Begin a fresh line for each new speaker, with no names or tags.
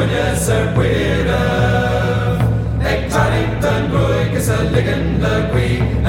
mother a when you sir Wiref. Eg the
Gruig